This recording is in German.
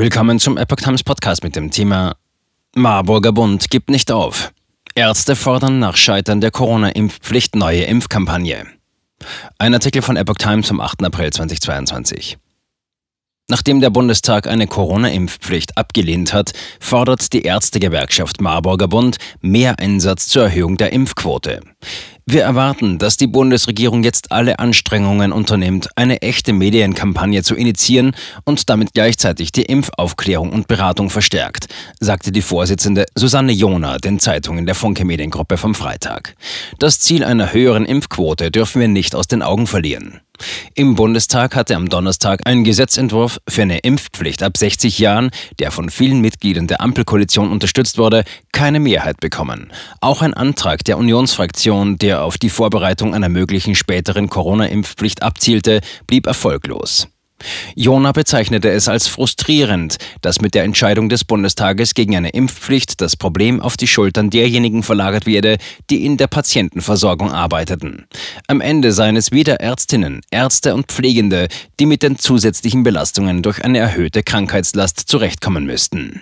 Willkommen zum Epoch Times Podcast mit dem Thema Marburger Bund gibt nicht auf. Ärzte fordern nach Scheitern der Corona-Impfpflicht neue Impfkampagne. Ein Artikel von Epoch Times vom 8. April 2022. Nachdem der Bundestag eine Corona-Impfpflicht abgelehnt hat, fordert die Ärztegewerkschaft Marburger Bund mehr Einsatz zur Erhöhung der Impfquote. Wir erwarten, dass die Bundesregierung jetzt alle Anstrengungen unternimmt, eine echte Medienkampagne zu initiieren und damit gleichzeitig die Impfaufklärung und Beratung verstärkt, sagte die Vorsitzende Susanne Jona den Zeitungen der Funke Mediengruppe vom Freitag. Das Ziel einer höheren Impfquote dürfen wir nicht aus den Augen verlieren. Im Bundestag hatte am Donnerstag ein Gesetzentwurf für eine Impfpflicht ab 60 Jahren, der von vielen Mitgliedern der Ampelkoalition unterstützt wurde, keine Mehrheit bekommen. Auch ein Antrag der Unionsfraktion, der auf die Vorbereitung einer möglichen späteren Corona-Impfpflicht abzielte, blieb erfolglos. Jona bezeichnete es als frustrierend, dass mit der Entscheidung des Bundestages gegen eine Impfpflicht das Problem auf die Schultern derjenigen verlagert werde, die in der Patientenversorgung arbeiteten. Am Ende seien es wieder Ärztinnen, Ärzte und Pflegende, die mit den zusätzlichen Belastungen durch eine erhöhte Krankheitslast zurechtkommen müssten.